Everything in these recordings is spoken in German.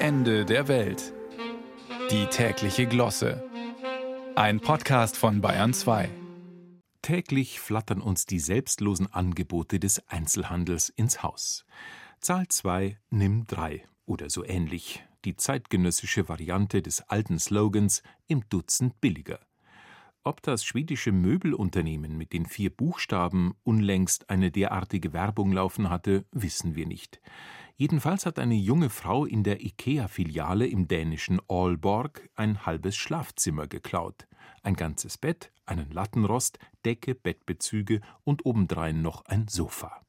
Ende der Welt. Die tägliche Glosse. Ein Podcast von Bayern 2. Täglich flattern uns die selbstlosen Angebote des Einzelhandels ins Haus. Zahl 2, nimm 3 oder so ähnlich. Die zeitgenössische Variante des alten Slogans im Dutzend billiger. Ob das schwedische Möbelunternehmen mit den vier Buchstaben unlängst eine derartige Werbung laufen hatte, wissen wir nicht. Jedenfalls hat eine junge Frau in der IKEA-Filiale im dänischen Aalborg ein halbes Schlafzimmer geklaut. Ein ganzes Bett, einen Lattenrost, Decke, Bettbezüge und obendrein noch ein Sofa.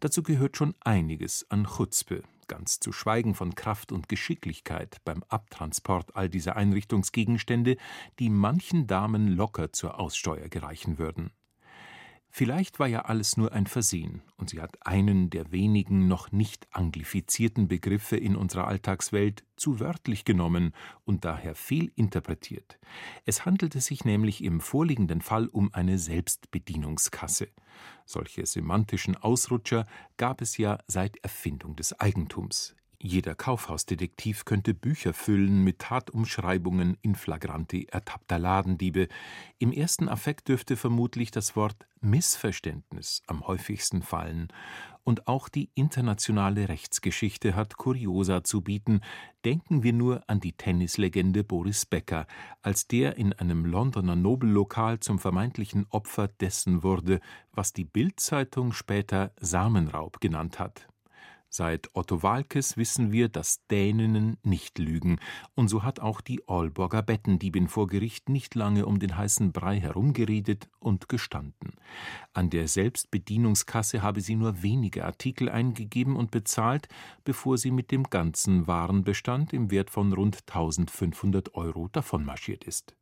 Dazu gehört schon einiges an Chutzpe, ganz zu schweigen von Kraft und Geschicklichkeit beim Abtransport all dieser Einrichtungsgegenstände, die manchen Damen locker zur Aussteuer gereichen würden. Vielleicht war ja alles nur ein Versehen, und sie hat einen der wenigen noch nicht anglifizierten Begriffe in unserer Alltagswelt zu wörtlich genommen und daher fehlinterpretiert. Es handelte sich nämlich im vorliegenden Fall um eine Selbstbedienungskasse. Solche semantischen Ausrutscher gab es ja seit Erfindung des Eigentums. Jeder Kaufhausdetektiv könnte Bücher füllen mit Tatumschreibungen in flagranti ertappter Ladendiebe. Im ersten Affekt dürfte vermutlich das Wort Missverständnis am häufigsten fallen. Und auch die internationale Rechtsgeschichte hat Kuriosa zu bieten. Denken wir nur an die Tennislegende Boris Becker, als der in einem Londoner Nobellokal zum vermeintlichen Opfer dessen wurde, was die Bildzeitung später Samenraub genannt hat. Seit Otto Walkes wissen wir, dass Däninnen nicht lügen, und so hat auch die Aalborger Bettendiebin vor Gericht nicht lange um den heißen Brei herumgeredet und gestanden. An der Selbstbedienungskasse habe sie nur wenige Artikel eingegeben und bezahlt, bevor sie mit dem ganzen Warenbestand im Wert von rund 1500 Euro davonmarschiert ist.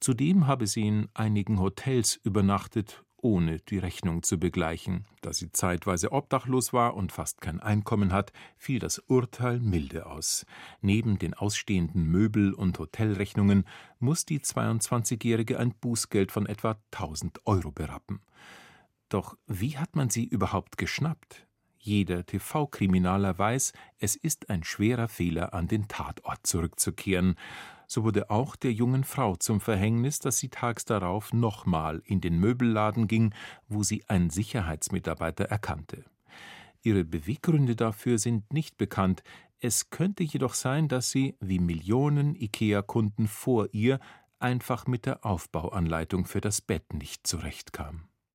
Zudem habe sie in einigen Hotels übernachtet ohne die Rechnung zu begleichen. Da sie zeitweise obdachlos war und fast kein Einkommen hat, fiel das Urteil milde aus. Neben den ausstehenden Möbel- und Hotelrechnungen muss die 22-Jährige ein Bußgeld von etwa 1000 Euro berappen. Doch wie hat man sie überhaupt geschnappt? Jeder TV-Kriminaler weiß, es ist ein schwerer Fehler, an den Tatort zurückzukehren. So wurde auch der jungen Frau zum Verhängnis, dass sie tags darauf nochmal in den Möbelladen ging, wo sie einen Sicherheitsmitarbeiter erkannte. Ihre Beweggründe dafür sind nicht bekannt, es könnte jedoch sein, dass sie, wie Millionen IKEA-Kunden vor ihr, einfach mit der Aufbauanleitung für das Bett nicht zurechtkam.